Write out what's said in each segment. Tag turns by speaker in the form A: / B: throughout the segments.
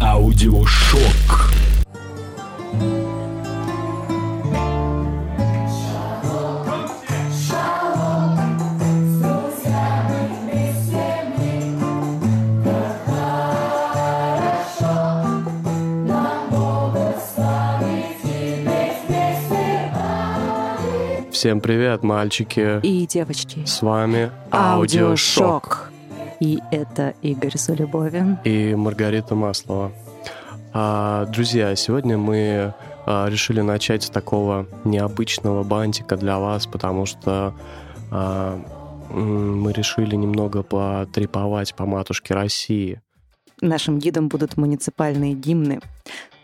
A: Аудиошок.
B: Всем привет, мальчики.
C: И девочки.
B: С вами
C: Аудиошок. И это Игорь Залюбовин.
B: И Маргарита Маслова. А, друзья, сегодня мы а, решили начать с такого необычного бантика для вас, потому что а, мы решили немного потреповать по матушке России.
C: Нашим гидом будут муниципальные гимны.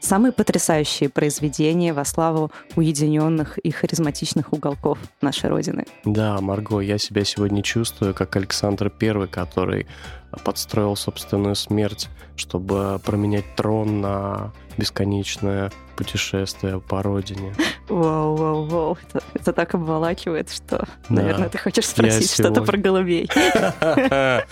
C: Самые потрясающие произведения во славу уединенных и харизматичных уголков нашей Родины.
B: Да, Марго, я себя сегодня чувствую как Александр Первый, который подстроил собственную смерть, чтобы променять трон на бесконечное путешествие по родине.
C: Вау, вау, вау. Это, это так обволакивает, что, да. наверное, ты хочешь спросить
B: сегодня...
C: что-то про голубей.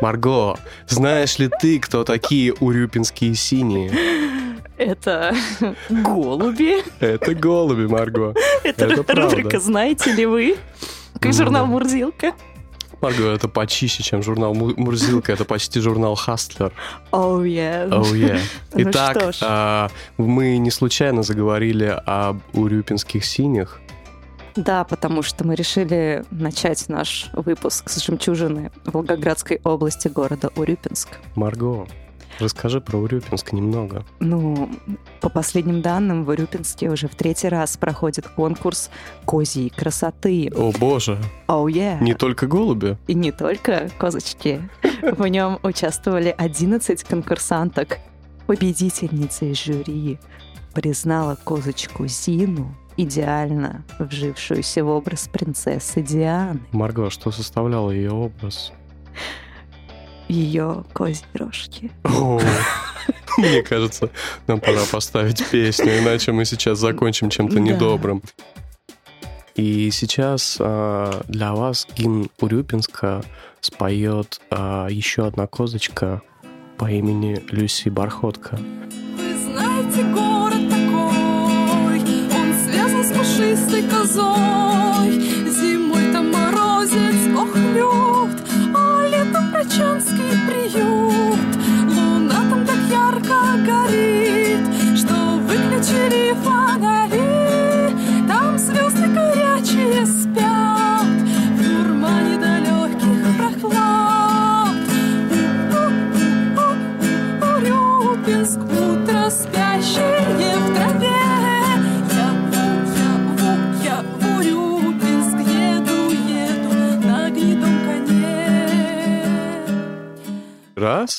B: Марго, знаешь ли ты, кто такие урюпинские синие?
C: Это голуби.
B: Это голуби, Марго.
C: Это, это рубрика. «Знаете ли вы?» Как журнал «Мурзилка».
B: Марго, это почище, чем журнал Мурзилка, это почти журнал Хастлер.
C: Oh yeah.
B: Oh yeah. Итак, ну а, мы не случайно заговорили об урюпинских синих.
C: Да, потому что мы решили начать наш выпуск с жемчужины Волгоградской области города Урюпинск.
B: Марго, Расскажи про Урюпинск немного.
C: Ну, по последним данным, в Урюпинске уже в третий раз проходит конкурс козьей красоты.
B: О боже!
C: Oh, yeah.
B: Не только голуби?
C: И не только козочки. В нем участвовали 11 конкурсанток. Победительницей жюри признала козочку Зину идеально вжившуюся в образ принцессы Дианы.
B: Марго, что составляло ее образ?
C: Ее козьи рожки.
B: Мне кажется, нам пора поставить песню, иначе мы сейчас закончим чем-то недобрым. И сейчас э, для вас гимн Урюпинска споет э, еще одна козочка по имени Люси Бархотка.
D: Вы знаете, город такой, он связан с пушистой козой.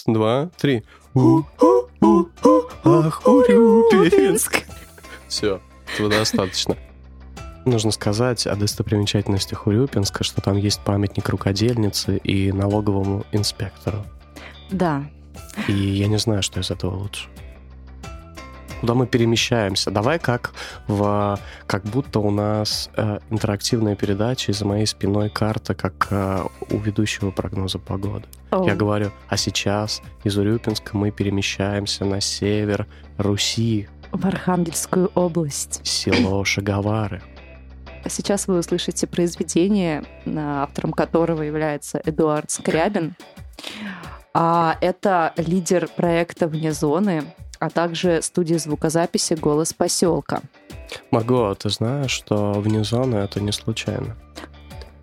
B: Два, три. Ах, Урюпинск. Все, этого достаточно. Нужно сказать о достопримечательностях Урюпинска, что там есть памятник рукодельнице и налоговому инспектору.
C: Да.
B: И я не знаю, что из этого лучше. Куда мы перемещаемся? Давай как в как будто у нас э, интерактивная передача, и за моей спиной карта, как э, у ведущего прогноза погоды.
C: Оу.
B: Я говорю, а сейчас из Урюпинска мы перемещаемся на север Руси,
C: В Архангельскую область.
B: село Шаговары.
C: А Сейчас вы услышите произведение, автором которого является Эдуард Скрябин. А, Это лидер проекта «Вне зоны», а также студия звукозаписи «Голос поселка».
B: Марго, ты знаешь, что вне зоны это не случайно?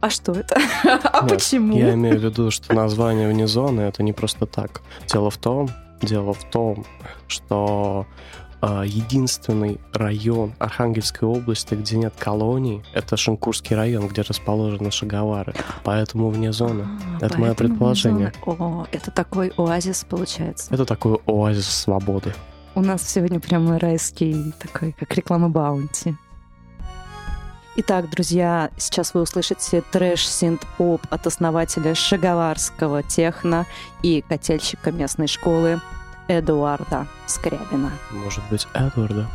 C: А что это? А
B: Нет,
C: почему?
B: Я имею в виду, что название вне зоны это не просто так. Дело в том, дело в том, что а, единственный район Архангельской области, где нет колоний, это Шинкурский район, где расположены Шаговары. Поэтому вне зоны.
C: А,
B: это мое предположение.
C: О, это такой оазис получается.
B: Это такой оазис свободы.
C: У нас сегодня прямо райский такой, как реклама Баунти. Итак, друзья, сейчас вы услышите трэш-синт-поп от основателя шаговарского техно и котельщика местной школы Эдуарда Скрябина.
B: Может быть, Эдварда?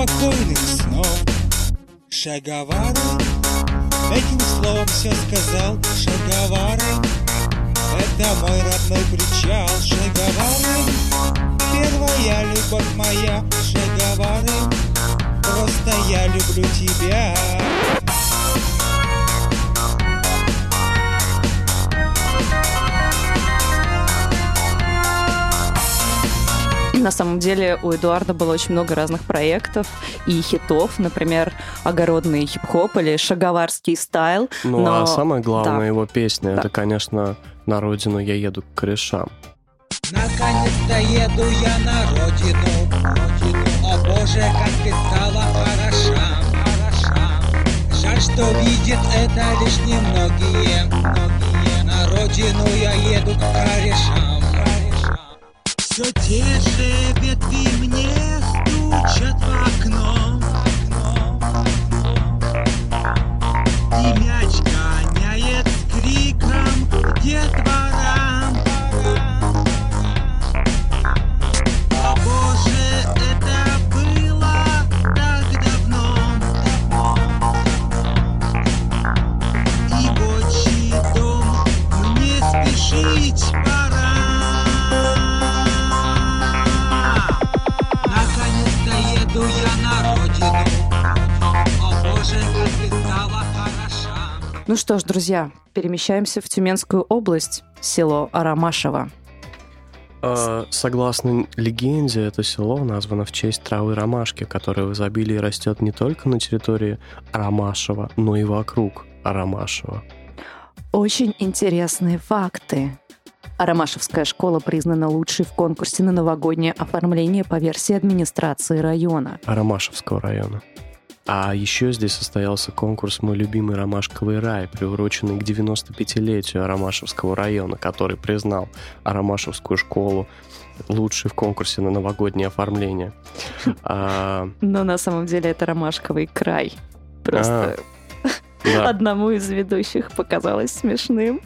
A: Спокойных снов. Шаговары, этим словом все сказал. Шаговары, это мой родной причал. Шаговары, первая любовь моя. Шаговары, просто я люблю тебя.
C: На самом деле у Эдуарда было очень много разных проектов и хитов, например, огородный хип-хоп или шаговарский стайл.
B: Ну,
C: но...
B: а самая главная
C: Да.
B: его песня,
C: Да.
B: это, конечно, «На родину я еду к корешам».
A: Наконец-то еду я на родину, родину. О боже, как ты стала хороша, хороша. Жаль, что видят это лишь немногие, многие. На родину я еду к корешам. Все те же ветви мне стучат в окно. И мяч гоняет с криком детворам.
C: Ну что ж, друзья, перемещаемся в Тюменскую область, село Арамашево.
B: А, Согласно легенде, это село названо в честь травы ромашки, которая в изобилии растет не только на территории Арамашева, но и вокруг Арамашева.
C: Очень интересные факты. Арамашевская школа признана лучшей в конкурсе на новогоднее оформление по версии администрации района.
B: Арамашевского района. А еще здесь состоялся конкурс «Мой любимый ромашковый рай», приуроченный к 95-летию Арамашевского района, который признал Арамашевскую школу лучшей в конкурсе на новогоднее оформление. А,
C: Но на самом деле это ромашковый край. Просто
B: да.
C: одному из ведущих показалось смешным.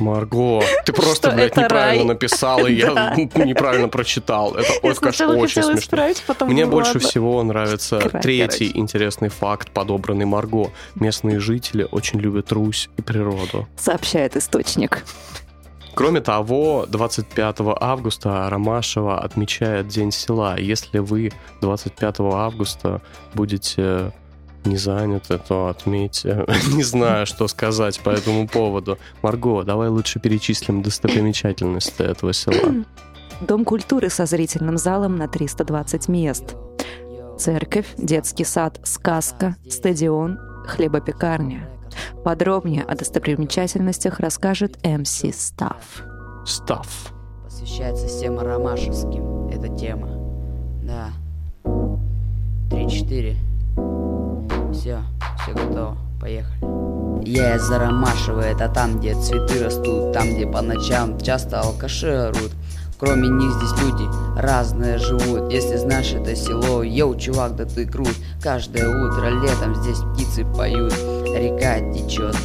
B: Марго, ты просто, блядь, неправильно
C: рай.
B: написала, и я неправильно прочитал. Это,
C: Я
B: ой, конечно,
C: сначала
B: очень смешно.
C: исправить, потом
B: Мне
C: ну
B: больше
C: ладно.
B: всего нравится
C: Край,
B: третий
C: короче.
B: интересный факт, подобранный Марго. Местные жители очень любят Русь и природу.
C: Сообщает источник.
B: Кроме того, 25 августа Ромашева отмечает День села. Если вы 25 августа будете не заняты, то отметьте. Не знаю, что сказать по этому поводу. Марго, давай лучше перечислим достопримечательности этого села.
C: Дом культуры со зрительным залом на 320 мест. Церковь, детский сад, сказка, стадион, хлебопекарня. Подробнее о достопримечательностях расскажет МС Став.
B: Став.
E: Посвящается всем ромашевским эта тема. Да. Три-четыре. Все, все готово. Поехали. Я из Заромашева, это там, где цветы растут, там, где по ночам часто алкаши орут. Кроме них здесь люди разные живут Если знаешь это село, йоу, чувак, да ты крут Каждое утро летом здесь птицы поют Река течет,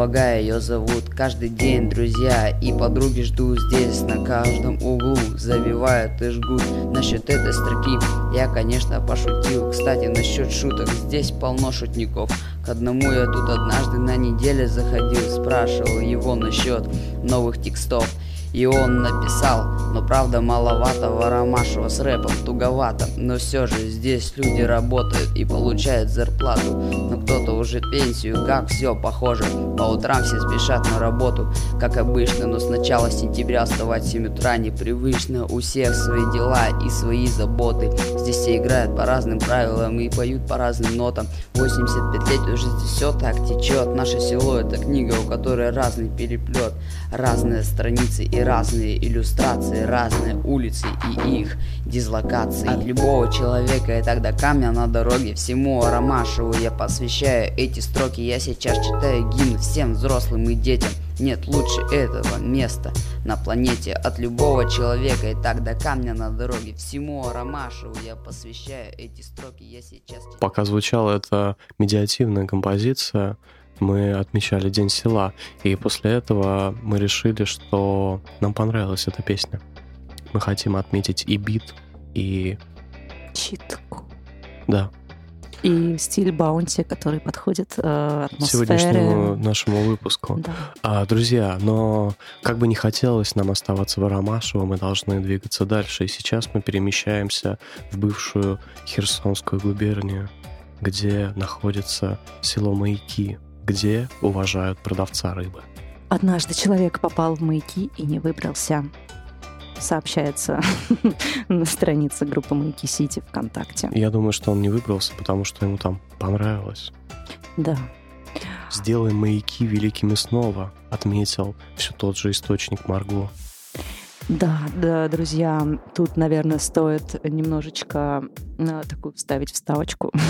E: Вага ее зовут. Каждый день друзья и подруги ждут здесь На каждом углу. Завивают и жгут. Насчет этой строки я, конечно, пошутил. Кстати, насчет шуток, здесь полно шутников. К одному я тут однажды на неделе заходил Спрашивал его насчет новых текстов и он написал, но правда маловато Воромашева с рэпом туговато. Но все же здесь люди работают и получают зарплату. Но кто-то уже пенсию, как все похоже. По утрам все спешат на работу, как обычно. Но с начала сентября вставать в 7 утра непривычно. У всех свои дела и свои заботы Здесь все играют по разным правилам и поют по разным нотам. 85 лет уже здесь все так течет Наше село это книга, у которой разный переплет Разные страницы и разные иллюстрации Разные улицы и их дислокации. От любого человека и тогда камня на дороге Всему Ромашеву я посвящаю эти строки. Я сейчас читаю гимн всем взрослым и детям нет лучше этого места на планете от любого человека И так до камня на дороге Всему Ромашеву я посвящаю эти строки Я сейчас
B: Пока звучала эта медиативная композиция, мы отмечали День села. И после этого мы решили, что нам понравилась эта песня. Мы хотим отметить и бит, и...
C: Читку.
B: Да,
C: И стиль баунти, который подходит э, атмосфере.
B: сегодняшнему нашему выпуску.
C: Да.
B: А, друзья, но как бы не хотелось нам оставаться в Арамашево, мы должны двигаться дальше. И сейчас мы перемещаемся в бывшую Херсонскую губернию, где находится село Маяки, где уважают продавца рыбы.
C: Однажды человек попал в маяки и не выбрался. Сообщается на странице группы Маяки Сити ВКонтакте.
B: Я думаю, что он не выбрался, потому что ему там понравилось.
C: Да.
B: «Сделай маяки великими снова», отметил все тот же источник Марго.
C: Да, да, друзья, тут, наверное, стоит немножечко э, такую вставить вставочку.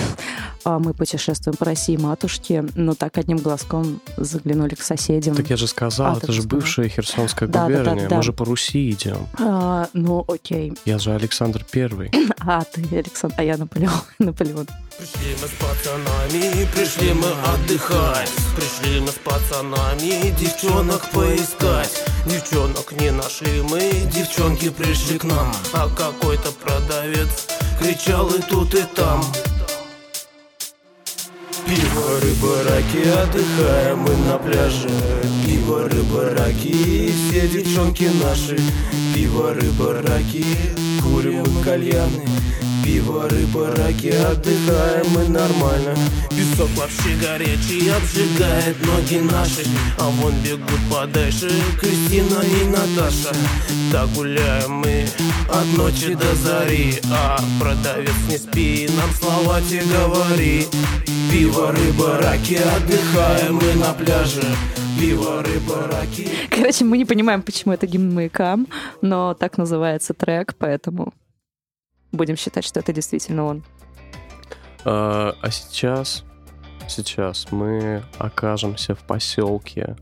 C: А Мы путешествуем по России матушке, но так одним глазком заглянули к соседям.
B: Так я же сказал,
C: А,
B: это же
C: сказал.
B: бывшая Херсонская
C: Да, да, да,
B: губерния.
C: да.
B: Мы же по Руси идем.
C: А, ну, окей.
B: Я же Александр Первый.
C: А, ты, Александр, а я Наполеон. Наполеон.
F: Пришли мы с пацанами, пришли мы отдыхать. Пришли мы с пацанами девчонок поискать. Девчонок не нашли мы, девчонки пришли к нам. А какой-то продавец кричал и тут и там Пиво, рыба, раки, отдыхаем мы на пляже. Пиво, рыба, раки, все девчонки наши. Пиво, рыба, раки, курим кальяны Пиво, рыба, раки, отдыхаем мы нормально. Песок вообще горячий, обжигает ноги наши. А вон бегут подальше Кристина и Наташа. Так гуляем мы от ночи до зари. А продавец не спи, нам слова те говори. Пиво, рыба, раки, отдыхаем мы на пляже. Пиво, рыба, раки.
C: Короче, мы не понимаем, почему это гимн маякам, но так называется трек, поэтому будем считать, что это действительно он.
B: А, а сейчас, сейчас мы окажемся в поселке,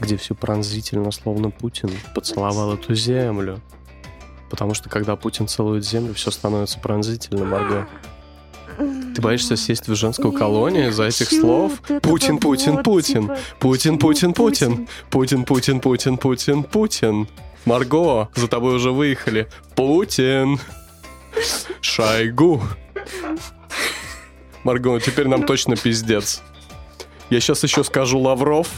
B: где все пронзительно, словно Путин поцеловал эту землю. Потому что когда Путин целует землю, все становится пронзительно, Марго. Ты боишься сесть в женскую колонию из-за этих слов? Путин, Путин, Путин. Путин, Путин, Путин. Путин, Путин, Путин, Путин, Путин. Марго, за тобой уже выехали. Путин. Шойгу. Марго, теперь нам точно пиздец. Я сейчас еще скажу Лавров.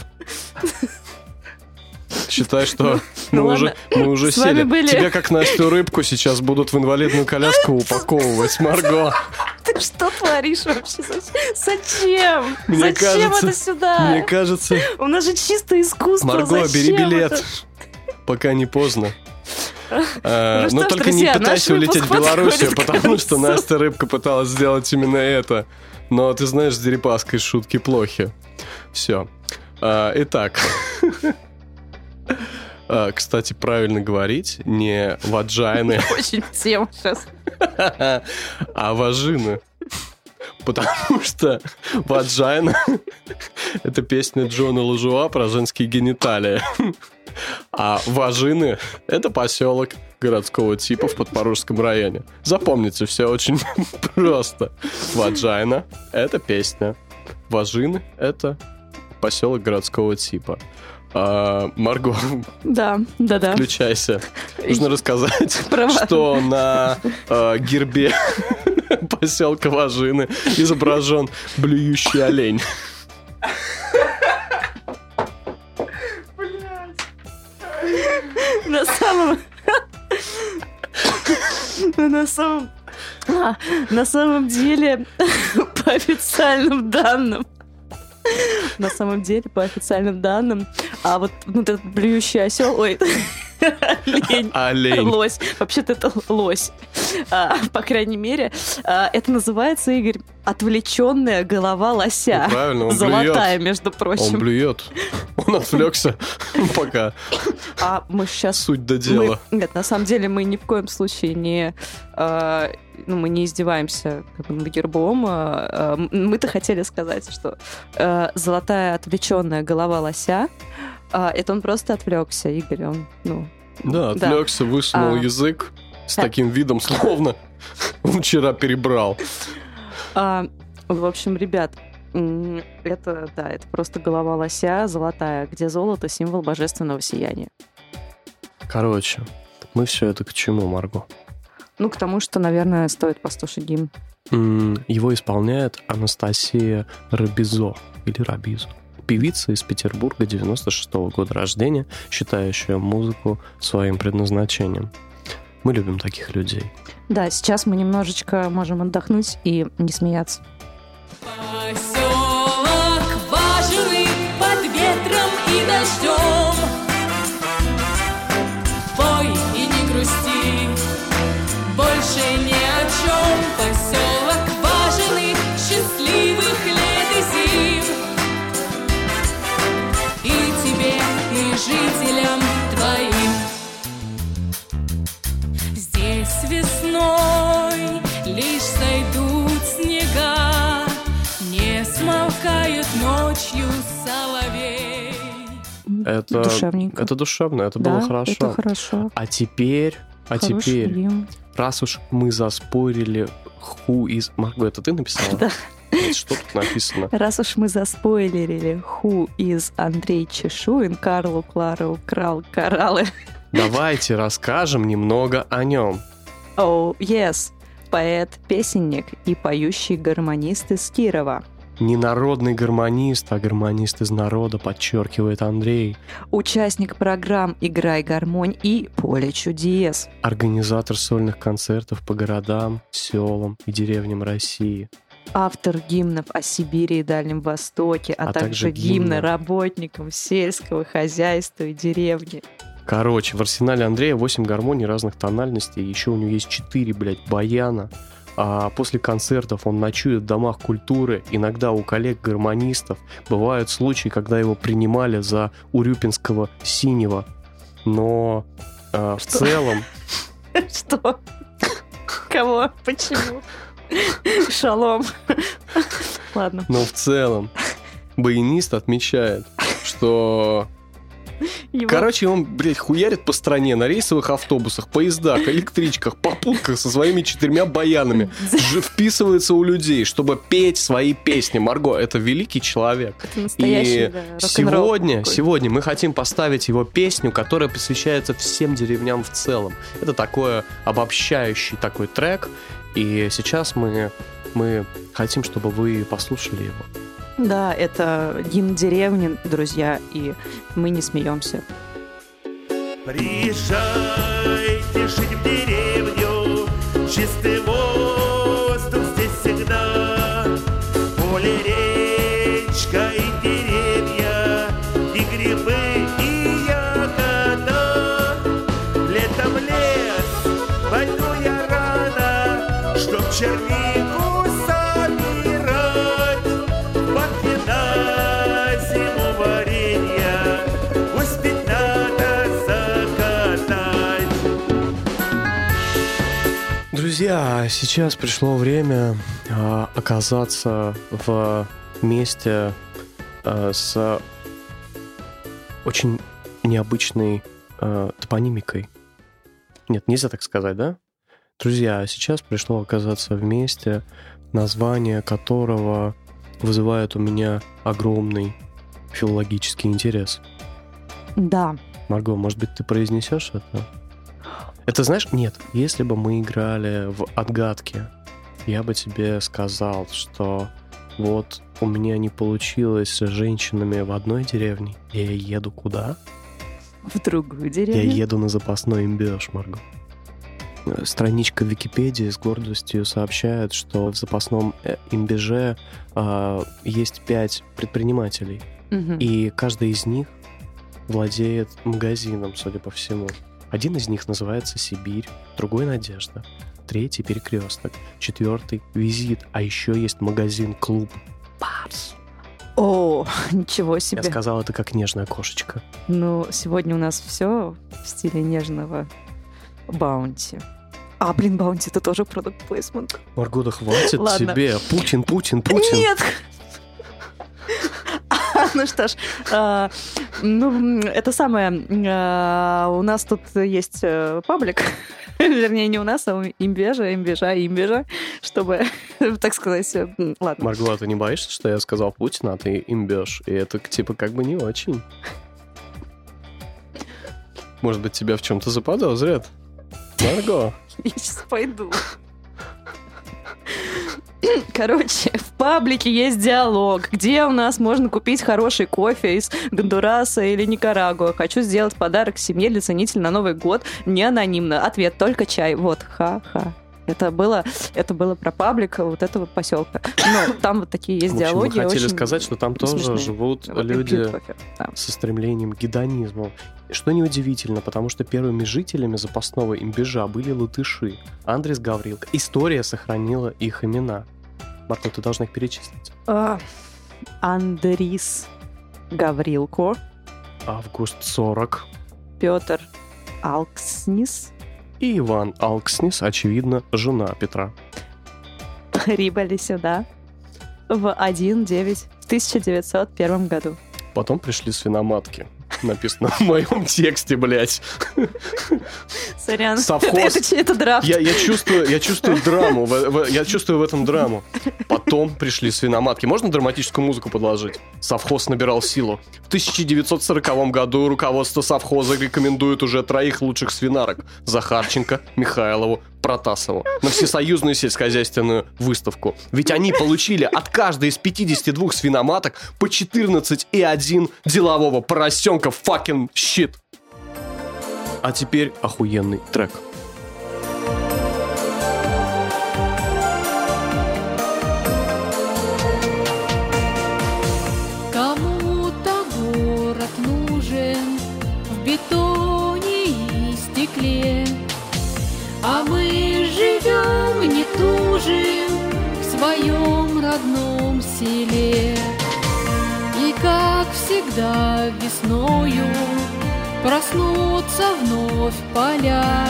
B: Считай, что мы
C: Ну
B: уже, мы уже
C: С вами
B: сели.
C: были-
B: Тебя, как Настю Рыбку, сейчас будут в инвалидную коляску упаковывать, Марго.
C: Ты что творишь вообще? Зачем?
B: Мне
C: Зачем
B: кажется-
C: это сюда?
B: Мне кажется,
C: У нас же чисто искусство.
B: Марго,
C: Зачем
B: бери билет.
C: это?
B: Пока не поздно.
C: Ну что
B: Но
C: ж,
B: только
C: друзья,
B: не пытайся улететь в Белоруссию, потому что. Настя Рыбка пыталась сделать именно это. Но ты знаешь, с Дерипаской шутки плохи. Все. Итак. А, Кстати, правильно говорить, не ваджайны,
C: Очень тема сейчас.
B: а важины. Потому что ваджайна — это песня Джона Лужуа про женские гениталии. А Важины — это поселок городского типа в Подпорожском районе. Запомните, все очень просто. Ваджайна — это песня. Важины — это поселок городского типа. А, Марго,
C: Да, да, да.
B: включайся. Нужно рассказать,
C: Права.
B: что на э, гербе поселка Важины изображен блюющий олень.
C: Самом... На самом... А, на самом деле, по официальным данным, на самом деле, по официальным данным, а вот, вот этот блюющий осел, ой, олень,
B: Олень.
C: лось, вообще-то это лось, А, по крайней мере, а, это называется, Игорь, отвлеченная голова лося.
B: Ну, правильно, он
C: Золотая, между
B: Он
C: прочим.
B: блюет. Он отвлекся, пока
C: А мы сейчас
B: суть до дела.
C: Мы- нет, на самом деле мы ни в коем случае не, э, ну, мы не издеваемся как бы, над гербом. а, а, мы-то хотели сказать, что э, золотая отвлеченная голова лося, а, это он просто отвлекся, Игорь, он, ну,
B: Да, отвлекся, высунул
C: А.
B: язык с таким видом, словно он вчера перебрал.
C: А, в общем, ребят, Это, да, это просто голова лося золотая, где золото — символ божественного сияния.
B: Короче, мы все это к чему, Марго?
C: Ну, к тому, что, наверное, стоит послушать гимн.
B: Его исполняет Анастасия Рабизо или Рабизо. Певица из Петербурга 96 года рождения, считающая музыку своим предназначением. Мы любим таких людей.
C: Да, сейчас мы немножечко можем отдохнуть и не смеяться.
D: Поселок важный под ветром и дождем.
B: Это
C: Душевненько.
B: Это душевно, это
C: да,
B: было хорошо.
C: это хорошо.
B: А теперь, а
C: Хороший
B: теперь,
C: гимн.
B: раз уж мы заспорили who is... Марго, это ты написала?
C: Да.
B: Что тут написано?
C: Раз уж мы заспойлерили Ху из Андрей Чешуин, Карлу Клара украл кораллы.
B: Давайте расскажем немного о нем.
C: Oh, yes. Поэт, песенник и поющий гармонист из Кирова.
B: Не народный гармонист, а гармонист из народа, подчеркивает Андрей.
C: Участник программ «Играй гармонь» и «Поле чудес».
B: Организатор сольных концертов по городам, селам и деревням России.
C: Автор гимнов о Сибири и Дальнем Востоке, а,
B: А
C: также,
B: также
C: гимны
B: гимна.
C: работникам сельского хозяйства и деревни.
B: Короче, в арсенале Андрея 8 гармоний разных тональностей, еще у него есть 4, блядь, баяна. А после концертов он ночует в домах культуры, иногда у коллег-гармонистов. Бывают случаи, когда его принимали за урюпинского синего. Но а, в целом
C: Что? Кого? Почему? Шалом. Ладно.
B: Но в целом баянист отмечает, что...
C: Его-
B: Короче, он, блядь, хуярит по стране на рейсовых автобусах, поездах, электричках, попутках со своими четырьмя баянами. Вписывается у людей, чтобы петь свои песни. Марго, это великий человек.
C: Это
B: И
C: да,
B: сегодня, сегодня мы хотим поставить его песню, которая посвящается всем деревням в целом. Это такой обобщающий такой трек. И сейчас мы, мы хотим, чтобы вы послушали его.
C: Да, это гимн деревни, друзья, и мы не смеемся.
F: Приезжайте жить в деревню, чистый воздух здесь всегда. Поле, речка
B: Друзья, сейчас пришло время а, оказаться в месте а, с очень необычной а, топонимикой. Нет, нельзя так сказать, да? Друзья, сейчас пришло оказаться в месте, название которого вызывает у меня огромный филологический интерес.
C: Да,
B: Марго, может быть, ты произнесешь это? Это знаешь, нет, если бы мы играли в отгадки, я бы тебе сказал, что вот у меня не получилось с женщинами в одной деревне, и я еду куда?
C: в другую
B: Я
C: деревню.
B: еду на запасной имбеж, Марго. Э, Страничка Википедии с гордостью сообщает, что в запасном э, имбеже а, есть пять предпринимателей,
C: Мгм.
B: и каждый из них владеет магазином, судя по всему. Один из них называется Сибирь, другой Надежда, третий Перекресток, четвертый Визит, а еще есть магазин Клуб Барс.
C: О, ничего себе.
B: Я сказал это как нежная кошечка.
C: Ну, сегодня у нас все в стиле нежного баунти. А, блин, баунти это тоже продукт плейсмент.
B: Марго, да хватит
C: Ладно.
B: тебе. Путин, Путин, Путин.
C: Нет! Ну что ж, а, ну, это самое, а, у нас тут есть э, паблик, вернее, не у нас, а у имбежа, имбежа, имбежа, чтобы, так сказать, э, ладно.
B: Марго, а ты не боишься, что я сказал Путин, а ты имбешь? И это, типа, как бы не очень. Может быть, тебя в чем-то заподозрят? Марго,
C: Я сейчас пойду. Короче, в паблике есть диалог, где у нас можно купить хороший кофе из Гондураса или Никарагуа. Хочу сделать подарок семье для ценителя на Новый год. Не анонимно. Ответ только чай. Вот, ха-ха. Это было, это было про паблик вот этого поселка. Но там вот такие есть
B: в общем,
C: диалоги.
B: вы хотели сказать, что там тоже
C: смешные.
B: живут
C: Вот
B: люди
C: кофе, да.
B: со стремлением к гедонизму. Что неудивительно, потому что первыми жителями запасного имбежа были латыши. Андрес Гаврилка. История сохранила их имена. Марко, ты должна их перечислить.
C: А, Андрис Гаврилко,
B: Август 40.
C: Петр Алкснис,
B: И Иван Алкснис, очевидно, жена Петра.
C: прибыли сюда в 1-9 в 1901 году.
B: Потом пришли свиноматки. Написано в моем тексте, блядь.
C: Сорян.
B: Совхоз.
C: Это, это драфт.
B: Я, я чувствую, я чувствую драму, в- в- я чувствую в этом драму. Потом пришли свиноматки. Можно драматическую музыку подложить? Совхоз набирал силу. В 1940 году руководство совхоза рекомендует уже троих лучших свинарок. Захарченко, Михайлову, Протасову. На всесоюзную сельскохозяйственную выставку. Ведь они получили от каждой из 52 свиноматок по 14 и 1 делового поросенка fucking shit. А теперь охуенный трек.
D: Кому-то город нужен в бетоне и стекле, А мы живем, не тужим в своем родном селе. Всегда весною проснутся вновь поля.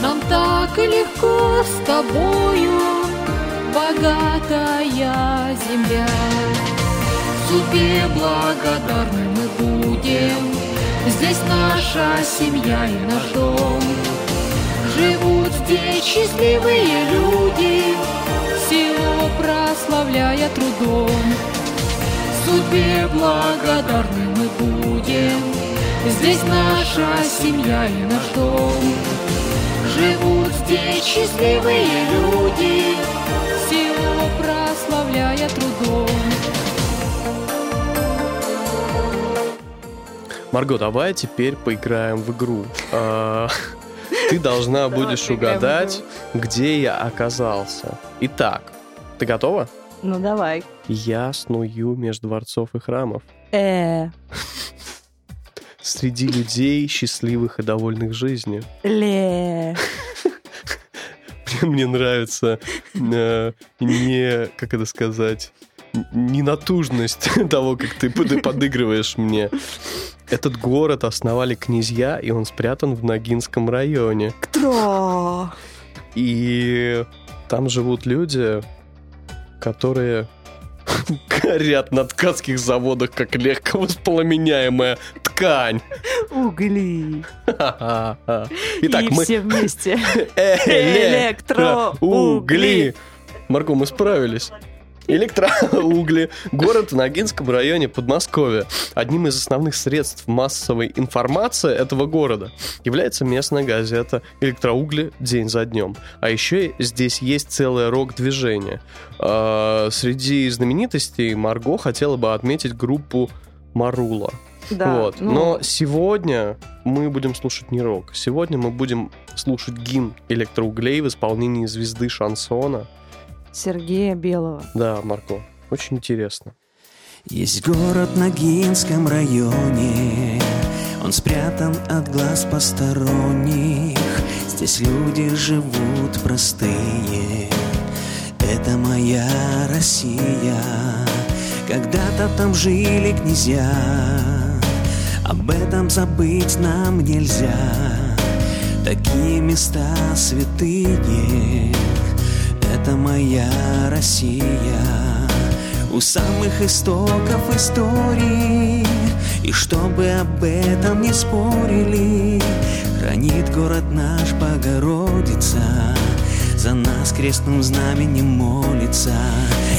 D: Нам так легко с тобою, богатая земля. Судьбе благодарны мы будем, Здесь наша семья и наш дом. Живут здесь счастливые люди, Село прославляя трудом. Судьбе благодарны мы будем, Здесь наша семья и наш дом. Живут здесь счастливые люди, Село прославляя трудом.
B: Марго, давай теперь поиграем в игру. А, Ты должна будешь угадать, где я оказался. Итак, ты готова?
C: Ну давай.
B: Я сную между дворцов и храмов.
C: Э,
B: Среди людей, счастливых и довольных жизнью.
C: ле.
B: Мне нравится э, не, как это сказать, ненатужность того, как ты под- подыгрываешь мне. Этот город основали князья, и он спрятан в Ногинском районе.
C: Кто?
B: И там живут люди, которые горят на ткацких заводах, как легко воспламеняемая ткань.
C: Угли.
B: Итак,
C: И
B: мы...
C: все вместе.
B: Электроугли. Марго, мы справились. Электроугли. Город в Ногинском районе Подмосковья. Одним из основных средств массовой информации этого города является местная газета «Электроугли. День за днем». А еще здесь есть целое рок-движение. А, Среди знаменитостей Марго хотела бы отметить группу Марула.
C: Да.
B: Вот.
C: ну,
B: Но сегодня мы будем слушать не рок. Сегодня мы будем слушать гимн электроуглей в исполнении звезды шансона.
C: Сергея Белого.
B: Да, Марко, очень интересно.
F: Есть город в Ногинском районе. Он спрятан от глаз посторонних. Здесь люди живут простые. Это моя Россия. Когда-то там жили князья. Об этом забыть нам нельзя. Такие места святые Это моя Россия
G: у самых истоков истории. И чтобы об этом не спорили, хранит город наш Богородица. За нас крестным знаменем молится.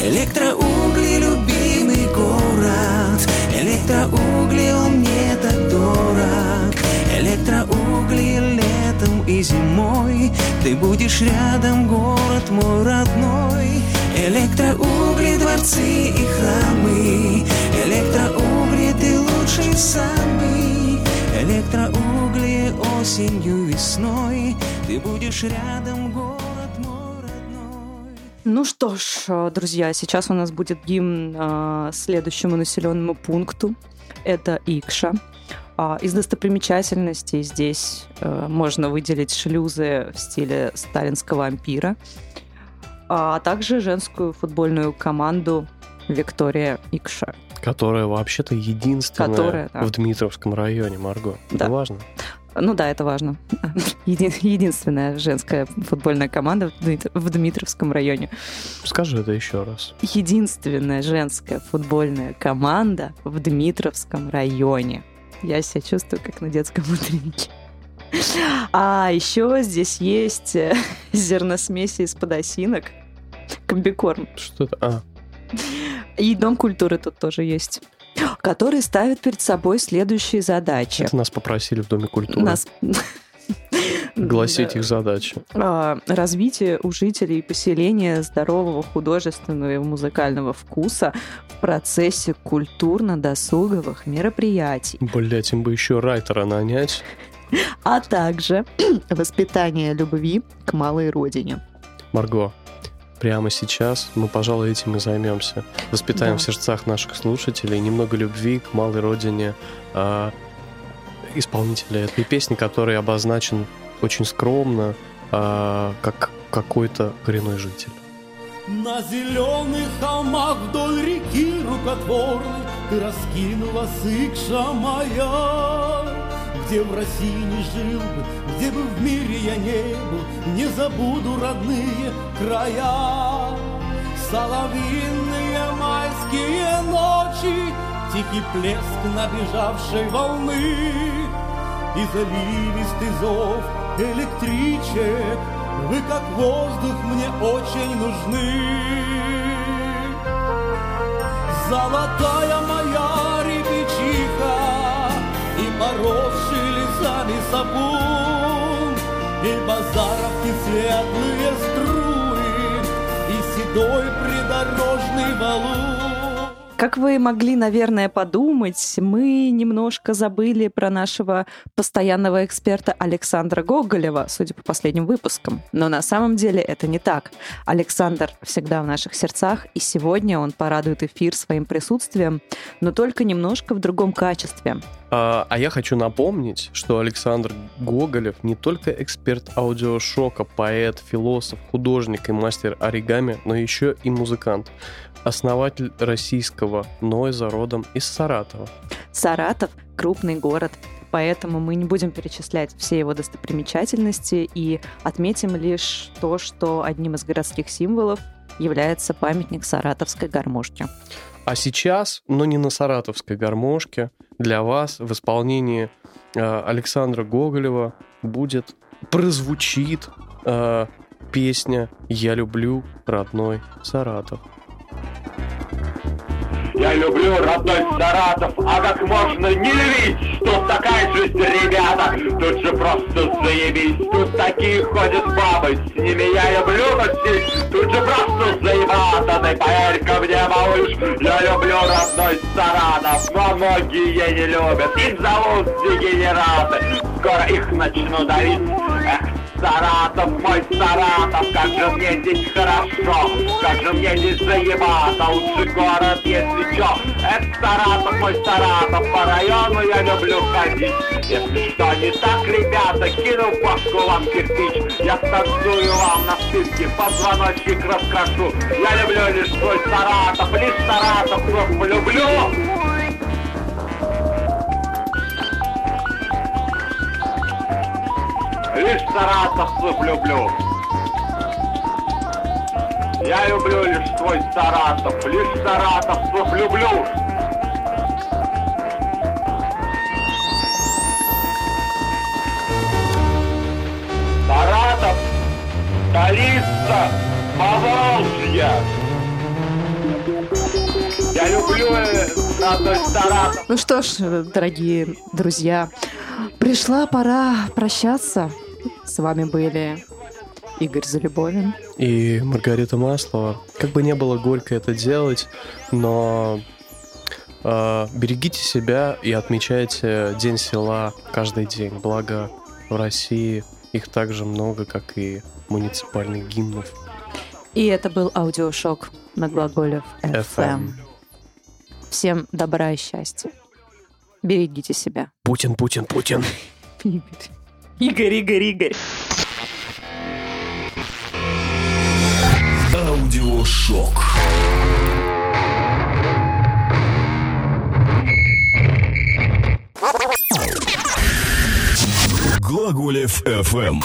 G: Электроугли, любимый город, электроугли, он мне Ты будешь рядом, город мой родной. Электроугли, дворцы и храмы. Электроугли, ты лучший самый. Электроугли осенью, весной. Ты будешь рядом, город
C: Ну что ж, друзья, сейчас у нас будет гимн э, следующему населенному пункту. Это Икша. А, из достопримечательностей здесь э, можно выделить шлюзы в стиле сталинского ампира, а также женскую футбольную команду Виктория Икша.
B: Которая вообще-то единственная
C: Которая, да.
B: в Дмитровском районе, Марго.
C: Да.
B: Это важно.
C: Ну да, это важно. Еди- единственная женская футбольная команда в в Дмитровском районе.
B: Скажи это еще раз.
C: Единственная женская футбольная команда в Дмитровском районе. Я себя чувствую как на детском утреннике. А еще здесь есть э, зерносмеси из подосинок, комбикорм.
B: Что это? А,
C: И Дом культуры тут тоже есть, который ставит перед собой следующие задачи.
B: это нас попросили в Доме культуры.
C: Нас...
B: Гласить их задачи.
C: А, развитие у жителей поселения здорового художественного и музыкального вкуса в процессе культурно-досуговых мероприятий,
B: Блять, им бы еще райтера нанять.
C: а также воспитание любви к малой родине.
B: Марго, прямо сейчас мы, пожалуй, этим и займемся. Воспитаем
C: Да.
B: в сердцах наших слушателей немного любви к малой родине а, исполнителя этой песни, который обозначен очень скромно, а, как какой-то коренной житель.
H: На зеленых холмах вдоль реки рукотворной Ты раскинула сыкша моя Где в России не жил бы, где бы в мире я не был Не забуду родные края. Соловьиные майские ночи Тихий плеск набежавшей волны. И заливистый зов электричек Вы как воздух мне очень нужны. Золотая моя рябичиха И поросший лесами сапун И базаровки светлые струи И седой придорожный валун
C: Как вы могли, наверное, подумать, мы немножко забыли про нашего постоянного эксперта Александра Гоголева, судя по последним выпускам. Но на самом деле это не так. Александр всегда в наших сердцах, и сегодня он порадует эфир своим присутствием, но только немножко в другом качестве.
B: А, а я хочу напомнить, что Александр Гоголев не только эксперт аудиошока, поэт, философ, художник и мастер оригами, но еще и музыкант. Основатель российского нойза родом из Саратова.
C: Саратов — крупный город, поэтому мы не будем перечислять все его достопримечательности и отметим лишь то, что одним из городских символов является памятник саратовской гармошки.
B: А сейчас, но не на саратовской гармошке, для вас в исполнении э, Александра Гоголева будет, прозвучит э, песня «Я люблю родной Саратов».
I: Я люблю родной Саратов, а как можно не любить? Тут такая жизнь, ребята, тут же просто заебись. Тут такие ходят бабы, с ними я люблю носить. Тут же просто заебато, я люблю родной Саратов, но многие не любят. Их зовут дегенераты, скоро их начну давить. Саратов, мой Саратов, как же мне здесь хорошо, как же мне здесь заебато, лучший город, если чё. Это Саратов, мой Саратов, по району я люблю ходить. Если что не так, ребята, кину в башку вам кирпич, я станцую вам на стырке, позвоночник раскрошу. Я люблю лишь свой Саратов, лишь Саратов, вот люблю. Лишь Саратов люблю. Я люблю лишь твой Саратов, лишь Саратов люблю. Саратов, столица Поволжья. Я люблю э, Саратов.
C: Ну что ж, дорогие друзья, пришла пора прощаться. С вами были Игорь Залюбовин.
B: И Маргарита Маслова. Как бы не было горько это делать, но э, берегите себя и отмечайте День села каждый день. Благо в России их так же много, как и муниципальных гимнов.
C: И это был аудиошок на Глаголев FM.
B: FM.
C: Всем добра и счастья. Берегите себя.
B: Путин, Путин, Путин.
C: Игорь, Игорь, Игорь.
F: Аудиошок. Глаголев FM.